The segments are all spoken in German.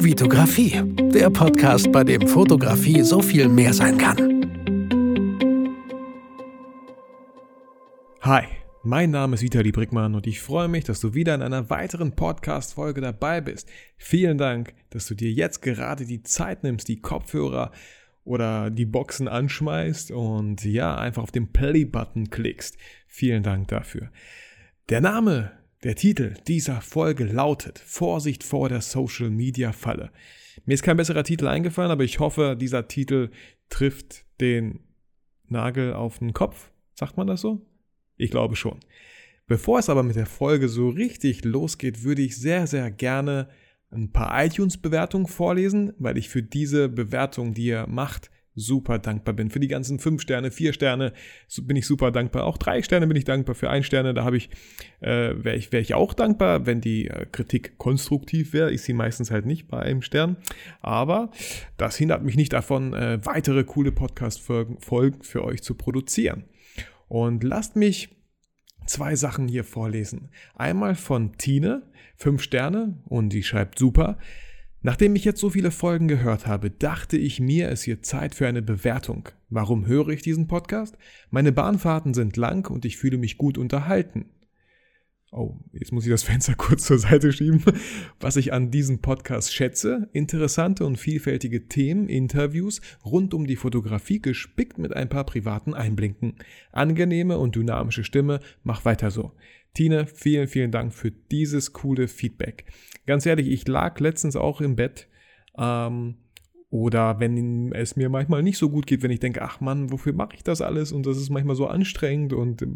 Vitografie, der Podcast, bei dem Fotografie so viel mehr sein kann. Hi, mein Name ist Vitali Brickmann und ich freue mich, dass du wieder in einer weiteren Podcast-Folge dabei bist. Vielen Dank, dass du dir jetzt gerade die Zeit nimmst, die Kopfhörer oder die Boxen anschmeißt und ja, einfach auf den Play-Button klickst. Vielen Dank dafür. Der Name der Titel dieser Folge lautet Vorsicht vor der Social Media Falle. Mir ist kein besserer Titel eingefallen, aber ich hoffe, dieser Titel trifft den Nagel auf den Kopf. Sagt man das so? Ich glaube schon. Bevor es aber mit der Folge so richtig losgeht, würde ich sehr, sehr gerne ein paar iTunes-Bewertungen vorlesen, weil ich für diese Bewertung, die ihr macht, super dankbar bin. Für die ganzen fünf Sterne, vier Sterne bin ich super dankbar. Auch drei Sterne bin ich dankbar. Für ein Sterne, da äh, wäre ich, wär ich auch dankbar, wenn die äh, Kritik konstruktiv wäre. Ich sie meistens halt nicht bei einem Stern. Aber das hindert mich nicht davon, äh, weitere coole Podcast-Folgen für euch zu produzieren. Und lasst mich zwei Sachen hier vorlesen. Einmal von Tine, fünf Sterne, und die schreibt super. Nachdem ich jetzt so viele Folgen gehört habe, dachte ich mir, es wird Zeit für eine Bewertung. Warum höre ich diesen Podcast? Meine Bahnfahrten sind lang und ich fühle mich gut unterhalten. Oh, jetzt muss ich das Fenster kurz zur Seite schieben. Was ich an diesem Podcast schätze, interessante und vielfältige Themen, Interviews rund um die Fotografie gespickt mit ein paar privaten Einblinken. Angenehme und dynamische Stimme, mach weiter so. Tine, vielen, vielen Dank für dieses coole Feedback. Ganz ehrlich, ich lag letztens auch im Bett. Ähm, oder wenn es mir manchmal nicht so gut geht, wenn ich denke, ach Mann, wofür mache ich das alles? Und das ist manchmal so anstrengend und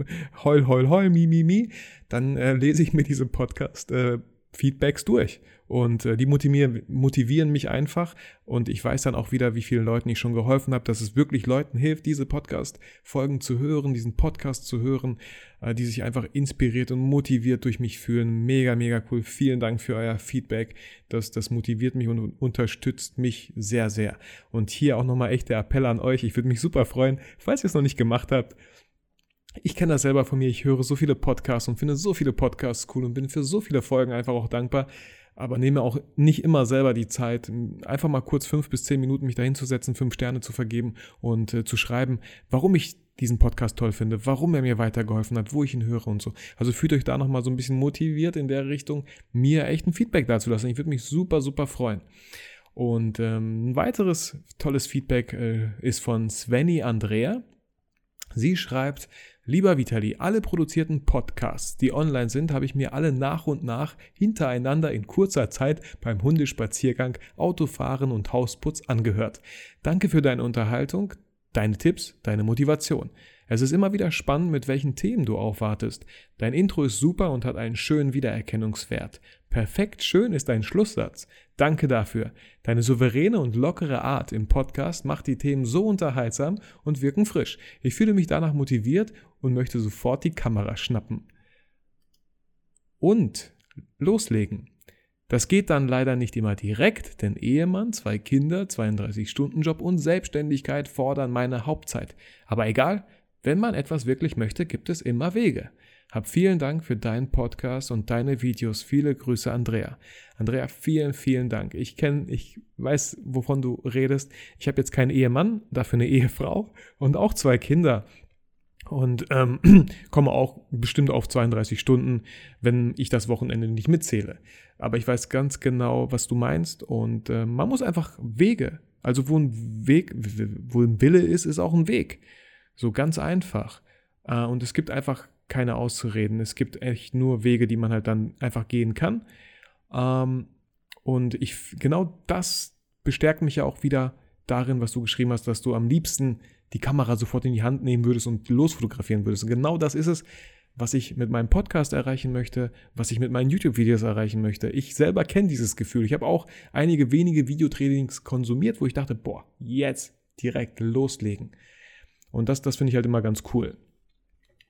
heul, heul, heul, mi, mi, mi, dann äh, lese ich mir diese Podcast äh, Feedbacks durch. Und äh, die motivieren, motivieren mich einfach. Und ich weiß dann auch wieder, wie vielen Leuten ich schon geholfen habe, dass es wirklich Leuten hilft, diese Podcast-Folgen zu hören, diesen Podcast zu hören, äh, die sich einfach inspiriert und motiviert durch mich fühlen. Mega, mega cool. Vielen Dank für euer Feedback. Das, das motiviert mich und unterstützt mich sehr, sehr. Und hier auch nochmal echt der Appell an euch. Ich würde mich super freuen, falls ihr es noch nicht gemacht habt ich kenne das selber von mir, ich höre so viele Podcasts und finde so viele Podcasts cool und bin für so viele Folgen einfach auch dankbar, aber nehme auch nicht immer selber die Zeit, einfach mal kurz fünf bis zehn Minuten mich dahinzusetzen, fünf Sterne zu vergeben und äh, zu schreiben, warum ich diesen Podcast toll finde, warum er mir weitergeholfen hat, wo ich ihn höre und so. Also fühlt euch da nochmal so ein bisschen motiviert in der Richtung, mir echt ein Feedback dazu lassen. Ich würde mich super, super freuen. Und ähm, ein weiteres tolles Feedback äh, ist von Svenny Andrea. Sie schreibt, Lieber Vitali, alle produzierten Podcasts, die online sind, habe ich mir alle nach und nach hintereinander in kurzer Zeit beim Hundespaziergang, Autofahren und Hausputz angehört. Danke für deine Unterhaltung, deine Tipps, deine Motivation. Es ist immer wieder spannend, mit welchen Themen du aufwartest. Dein Intro ist super und hat einen schönen Wiedererkennungswert. Perfekt schön ist dein Schlusssatz. Danke dafür. Deine souveräne und lockere Art im Podcast macht die Themen so unterhaltsam und wirken frisch. Ich fühle mich danach motiviert und möchte sofort die Kamera schnappen. Und loslegen. Das geht dann leider nicht immer direkt, denn Ehemann, zwei Kinder, 32-Stunden-Job und Selbstständigkeit fordern meine Hauptzeit. Aber egal, wenn man etwas wirklich möchte, gibt es immer Wege. Hab vielen Dank für deinen Podcast und deine Videos. Viele Grüße, Andrea. Andrea, vielen, vielen Dank. Ich kenne, ich weiß, wovon du redest. Ich habe jetzt keinen Ehemann, dafür eine Ehefrau und auch zwei Kinder. Und ähm, komme auch bestimmt auf 32 Stunden, wenn ich das Wochenende nicht mitzähle. Aber ich weiß ganz genau, was du meinst. Und äh, man muss einfach Wege. Also wo ein Weg, wo ein Wille ist, ist auch ein Weg. So ganz einfach. Äh, und es gibt einfach keine Auszureden. Es gibt echt nur Wege, die man halt dann einfach gehen kann. Ähm, und ich, genau das bestärkt mich ja auch wieder darin, was du geschrieben hast, dass du am liebsten die Kamera sofort in die Hand nehmen würdest und losfotografieren würdest. Und genau das ist es, was ich mit meinem Podcast erreichen möchte, was ich mit meinen YouTube-Videos erreichen möchte. Ich selber kenne dieses Gefühl. Ich habe auch einige wenige Videotrainings konsumiert, wo ich dachte, boah, jetzt direkt loslegen. Und das, das finde ich halt immer ganz cool.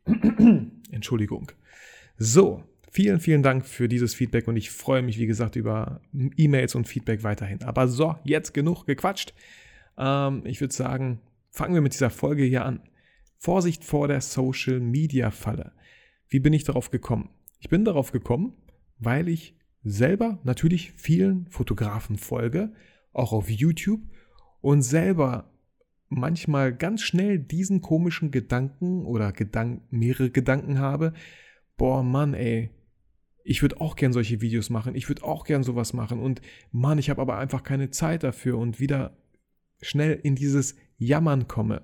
Entschuldigung. So, vielen, vielen Dank für dieses Feedback und ich freue mich, wie gesagt, über E-Mails und Feedback weiterhin. Aber so, jetzt genug gequatscht. Ähm, ich würde sagen, fangen wir mit dieser Folge hier an. Vorsicht vor der Social Media Falle. Wie bin ich darauf gekommen? Ich bin darauf gekommen, weil ich selber natürlich vielen Fotografen folge, auch auf YouTube und selber manchmal ganz schnell diesen komischen Gedanken oder Gedank mehrere Gedanken habe, boah Mann, ey, ich würde auch gern solche Videos machen, ich würde auch gern sowas machen und Mann, ich habe aber einfach keine Zeit dafür und wieder schnell in dieses Jammern komme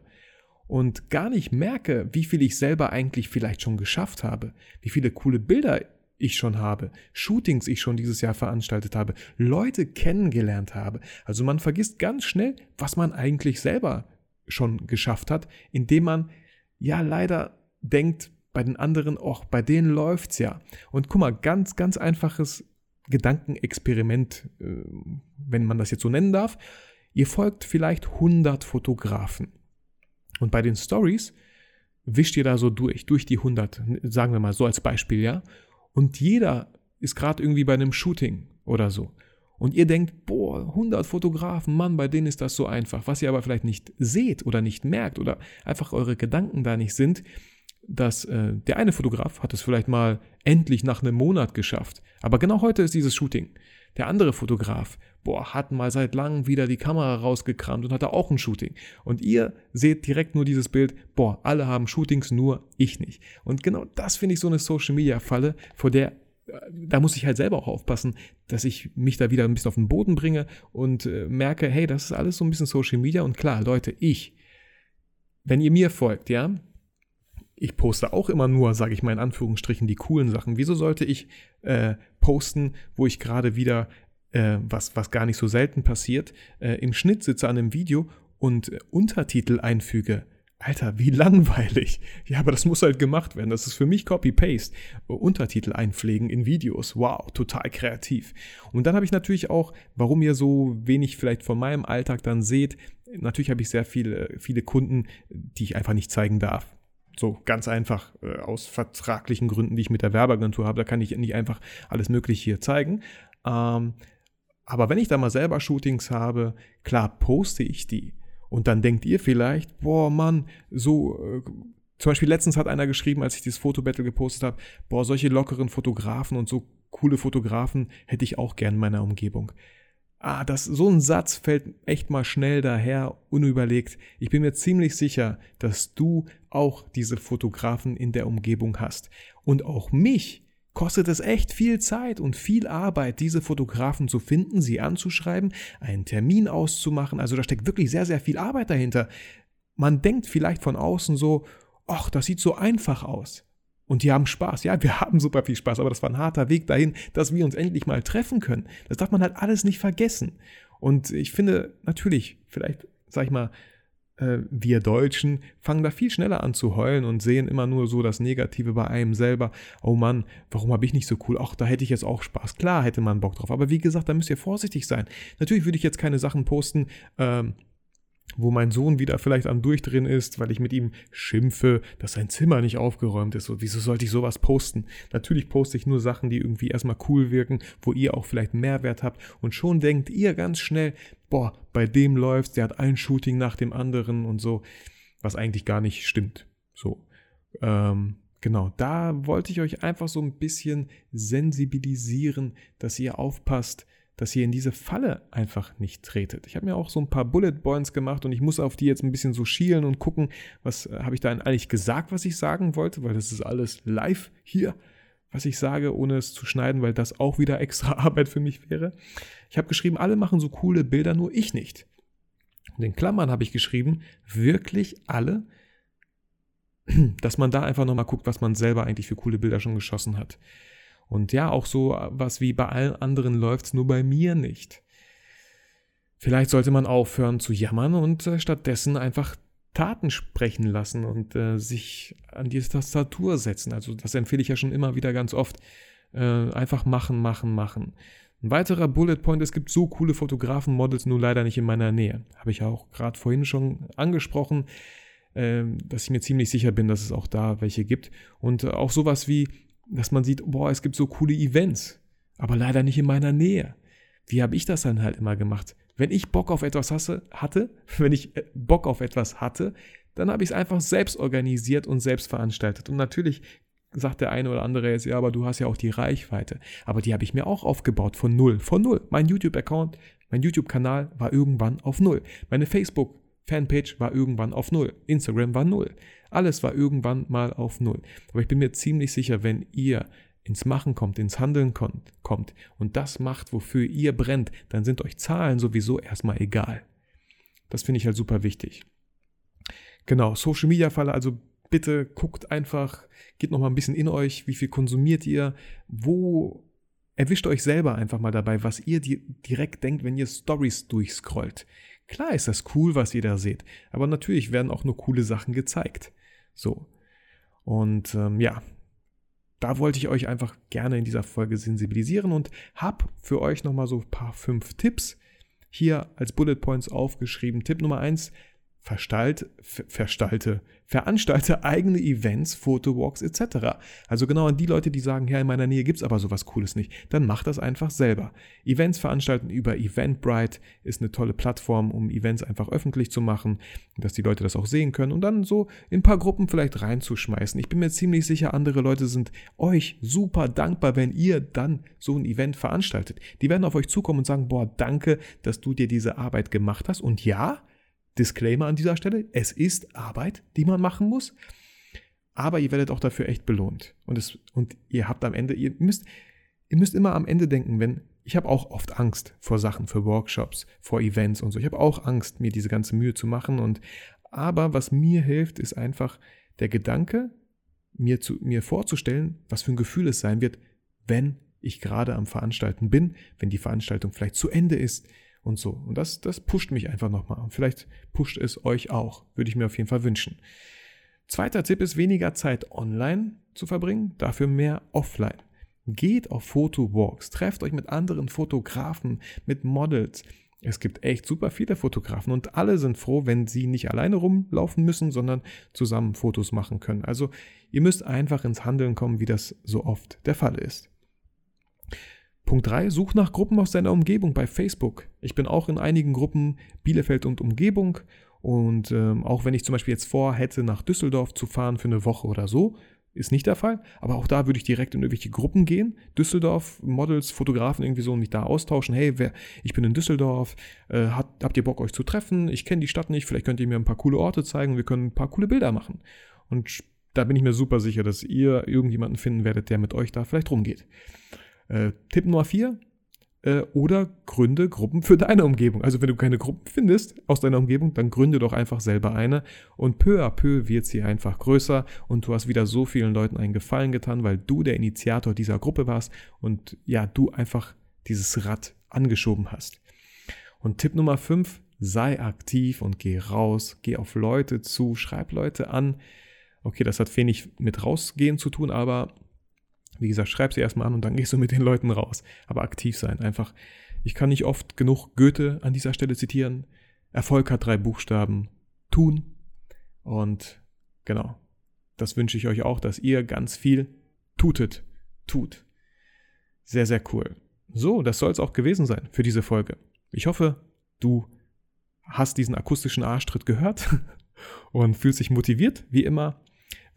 und gar nicht merke, wie viel ich selber eigentlich vielleicht schon geschafft habe, wie viele coole Bilder ich schon habe, Shootings ich schon dieses Jahr veranstaltet habe, Leute kennengelernt habe. Also man vergisst ganz schnell, was man eigentlich selber schon geschafft hat, indem man ja leider denkt bei den anderen, auch bei denen läuft's ja. Und guck mal, ganz, ganz einfaches Gedankenexperiment, äh, wenn man das jetzt so nennen darf. Ihr folgt vielleicht 100 Fotografen. Und bei den Stories wischt ihr da so durch, durch die 100, sagen wir mal so als Beispiel, ja. Und jeder ist gerade irgendwie bei einem Shooting oder so. Und ihr denkt, boah, 100 Fotografen, Mann, bei denen ist das so einfach. Was ihr aber vielleicht nicht seht oder nicht merkt oder einfach eure Gedanken da nicht sind, dass äh, der eine Fotograf hat es vielleicht mal endlich nach einem Monat geschafft. Aber genau heute ist dieses Shooting. Der andere Fotograf, boah, hat mal seit langem wieder die Kamera rausgekramt und hatte auch ein Shooting. Und ihr seht direkt nur dieses Bild, boah, alle haben Shootings, nur ich nicht. Und genau das finde ich so eine Social Media Falle, vor der da muss ich halt selber auch aufpassen, dass ich mich da wieder ein bisschen auf den Boden bringe und äh, merke, hey, das ist alles so ein bisschen Social Media und klar, Leute, ich, wenn ihr mir folgt, ja, ich poste auch immer nur, sage ich mal in Anführungsstrichen, die coolen Sachen. Wieso sollte ich äh, posten, wo ich gerade wieder, äh, was, was gar nicht so selten passiert, äh, im Schnitt sitze an einem Video und äh, Untertitel einfüge? Alter, wie langweilig. Ja, aber das muss halt gemacht werden. Das ist für mich Copy-Paste. Untertitel einpflegen in Videos. Wow, total kreativ. Und dann habe ich natürlich auch, warum ihr so wenig vielleicht von meinem Alltag dann seht, natürlich habe ich sehr viele, viele Kunden, die ich einfach nicht zeigen darf. So ganz einfach äh, aus vertraglichen Gründen, die ich mit der Werbeagentur habe. Da kann ich nicht einfach alles Mögliche hier zeigen. Ähm, aber wenn ich da mal selber Shootings habe, klar poste ich die. Und dann denkt ihr vielleicht, boah Mann, so, äh, zum Beispiel letztens hat einer geschrieben, als ich dieses Fotobattle gepostet habe, boah, solche lockeren Fotografen und so coole Fotografen hätte ich auch gern in meiner Umgebung. Ah, das, so ein Satz fällt echt mal schnell daher, unüberlegt. Ich bin mir ziemlich sicher, dass du auch diese Fotografen in der Umgebung hast. Und auch mich kostet es echt viel Zeit und viel Arbeit, diese Fotografen zu finden, sie anzuschreiben, einen Termin auszumachen. Also da steckt wirklich sehr, sehr viel Arbeit dahinter. Man denkt vielleicht von außen so, ach, das sieht so einfach aus. Und die haben Spaß. Ja, wir haben super viel Spaß, aber das war ein harter Weg dahin, dass wir uns endlich mal treffen können. Das darf man halt alles nicht vergessen. Und ich finde, natürlich, vielleicht, sag ich mal, äh, wir Deutschen fangen da viel schneller an zu heulen und sehen immer nur so das Negative bei einem selber. Oh Mann, warum habe ich nicht so cool? Ach, da hätte ich jetzt auch Spaß. Klar hätte man Bock drauf. Aber wie gesagt, da müsst ihr vorsichtig sein. Natürlich würde ich jetzt keine Sachen posten, ähm, wo mein Sohn wieder vielleicht am Durchdrehen ist, weil ich mit ihm schimpfe, dass sein Zimmer nicht aufgeräumt ist. Und wieso sollte ich sowas posten? Natürlich poste ich nur Sachen, die irgendwie erstmal cool wirken, wo ihr auch vielleicht Mehrwert habt. Und schon denkt ihr ganz schnell, boah, bei dem läuft's, der hat ein Shooting nach dem anderen und so, was eigentlich gar nicht stimmt. So. Ähm, genau, da wollte ich euch einfach so ein bisschen sensibilisieren, dass ihr aufpasst, dass ihr in diese Falle einfach nicht tretet. Ich habe mir auch so ein paar Bullet Points gemacht und ich muss auf die jetzt ein bisschen so schielen und gucken, was äh, habe ich da eigentlich gesagt, was ich sagen wollte, weil das ist alles live hier, was ich sage, ohne es zu schneiden, weil das auch wieder extra Arbeit für mich wäre. Ich habe geschrieben, alle machen so coole Bilder, nur ich nicht. Und in Klammern habe ich geschrieben, wirklich alle, dass man da einfach nochmal guckt, was man selber eigentlich für coole Bilder schon geschossen hat. Und ja, auch so was wie bei allen anderen läuft es nur bei mir nicht. Vielleicht sollte man aufhören zu jammern und äh, stattdessen einfach Taten sprechen lassen und äh, sich an die Tastatur setzen. Also das empfehle ich ja schon immer wieder ganz oft. Äh, einfach machen, machen, machen. Ein weiterer Bullet Point, es gibt so coole Fotografen-Models, nur leider nicht in meiner Nähe. Habe ich auch gerade vorhin schon angesprochen, äh, dass ich mir ziemlich sicher bin, dass es auch da welche gibt. Und äh, auch sowas wie dass man sieht, boah, es gibt so coole Events, aber leider nicht in meiner Nähe. Wie habe ich das dann halt immer gemacht? Wenn ich Bock auf etwas hasse, hatte, wenn ich äh, Bock auf etwas hatte, dann habe ich es einfach selbst organisiert und selbst veranstaltet. Und natürlich sagt der eine oder andere jetzt, ja, aber du hast ja auch die Reichweite. Aber die habe ich mir auch aufgebaut von null. Von null. Mein YouTube-Account, mein YouTube-Kanal war irgendwann auf null. Meine Facebook-Fanpage war irgendwann auf null. Instagram war null. Alles war irgendwann mal auf null. Aber ich bin mir ziemlich sicher, wenn ihr ins Machen kommt, ins Handeln kommt und das macht, wofür ihr brennt, dann sind euch Zahlen sowieso erstmal egal. Das finde ich halt super wichtig. Genau, Social Media Falle, also bitte guckt einfach, geht noch mal ein bisschen in euch, wie viel konsumiert ihr, wo erwischt euch selber einfach mal dabei, was ihr direkt denkt, wenn ihr Stories durchscrollt. Klar ist das cool, was ihr da seht, aber natürlich werden auch nur coole Sachen gezeigt. So. Und ähm, ja, da wollte ich euch einfach gerne in dieser Folge sensibilisieren und habe für euch nochmal so ein paar fünf Tipps hier als Bullet Points aufgeschrieben. Tipp Nummer eins: verstalte, verstalte, veranstalte eigene Events, Fotowalks etc. Also genau an die Leute, die sagen, ja, in meiner Nähe gibt es aber sowas Cooles nicht, dann macht das einfach selber. Events veranstalten über Eventbrite ist eine tolle Plattform, um Events einfach öffentlich zu machen, dass die Leute das auch sehen können und dann so in ein paar Gruppen vielleicht reinzuschmeißen. Ich bin mir ziemlich sicher, andere Leute sind euch super dankbar, wenn ihr dann so ein Event veranstaltet. Die werden auf euch zukommen und sagen, boah, danke, dass du dir diese Arbeit gemacht hast und ja, Disclaimer an dieser Stelle, es ist Arbeit, die man machen muss, aber ihr werdet auch dafür echt belohnt. Und, es, und ihr habt am Ende, ihr müsst, ihr müsst immer am Ende denken, wenn, ich habe auch oft Angst vor Sachen, für Workshops, vor Events und so. Ich habe auch Angst, mir diese ganze Mühe zu machen. Und aber was mir hilft, ist einfach der Gedanke, mir, zu, mir vorzustellen, was für ein Gefühl es sein wird, wenn ich gerade am Veranstalten bin, wenn die Veranstaltung vielleicht zu Ende ist, und so. Und das, das pusht mich einfach nochmal. Und vielleicht pusht es euch auch. Würde ich mir auf jeden Fall wünschen. Zweiter Tipp ist, weniger Zeit online zu verbringen, dafür mehr offline. Geht auf Fotowalks, trefft euch mit anderen Fotografen, mit Models. Es gibt echt super viele Fotografen und alle sind froh, wenn sie nicht alleine rumlaufen müssen, sondern zusammen Fotos machen können. Also ihr müsst einfach ins Handeln kommen, wie das so oft der Fall ist. Punkt 3, such nach Gruppen aus deiner Umgebung bei Facebook. Ich bin auch in einigen Gruppen Bielefeld und Umgebung und ähm, auch wenn ich zum Beispiel jetzt vorhätte, nach Düsseldorf zu fahren für eine Woche oder so, ist nicht der Fall, aber auch da würde ich direkt in irgendwelche Gruppen gehen, Düsseldorf, Models, Fotografen irgendwie so und mich da austauschen. Hey, wer, ich bin in Düsseldorf, äh, hat, habt ihr Bock euch zu treffen? Ich kenne die Stadt nicht, vielleicht könnt ihr mir ein paar coole Orte zeigen, wir können ein paar coole Bilder machen. Und da bin ich mir super sicher, dass ihr irgendjemanden finden werdet, der mit euch da vielleicht rumgeht. Äh, Tipp Nummer 4. Äh, oder gründe Gruppen für deine Umgebung. Also wenn du keine Gruppen findest aus deiner Umgebung, dann gründe doch einfach selber eine. Und peu à peu wird sie einfach größer und du hast wieder so vielen Leuten einen Gefallen getan, weil du der Initiator dieser Gruppe warst und ja, du einfach dieses Rad angeschoben hast. Und Tipp Nummer 5, sei aktiv und geh raus, geh auf Leute zu, schreib Leute an. Okay, das hat wenig mit rausgehen zu tun, aber wie gesagt, schreib sie erstmal an und dann gehst du mit den Leuten raus. Aber aktiv sein, einfach. Ich kann nicht oft genug Goethe an dieser Stelle zitieren. Erfolg hat drei Buchstaben. Tun. Und genau. Das wünsche ich euch auch, dass ihr ganz viel tutet. Tut. Sehr, sehr cool. So, das soll es auch gewesen sein für diese Folge. Ich hoffe, du hast diesen akustischen Arschtritt gehört und fühlst dich motiviert, wie immer.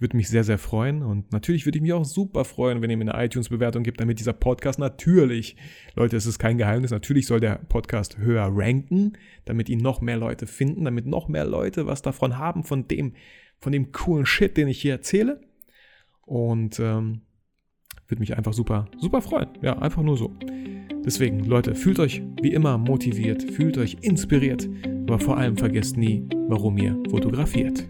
Würde mich sehr, sehr freuen. Und natürlich würde ich mich auch super freuen, wenn ihr mir eine iTunes-Bewertung gibt, damit dieser Podcast natürlich, Leute, es ist kein Geheimnis, natürlich soll der Podcast höher ranken, damit ihn noch mehr Leute finden, damit noch mehr Leute was davon haben, von dem, von dem coolen Shit, den ich hier erzähle. Und ähm, würde mich einfach super, super freuen. Ja, einfach nur so. Deswegen, Leute, fühlt euch wie immer motiviert, fühlt euch inspiriert, aber vor allem vergesst nie, warum ihr fotografiert.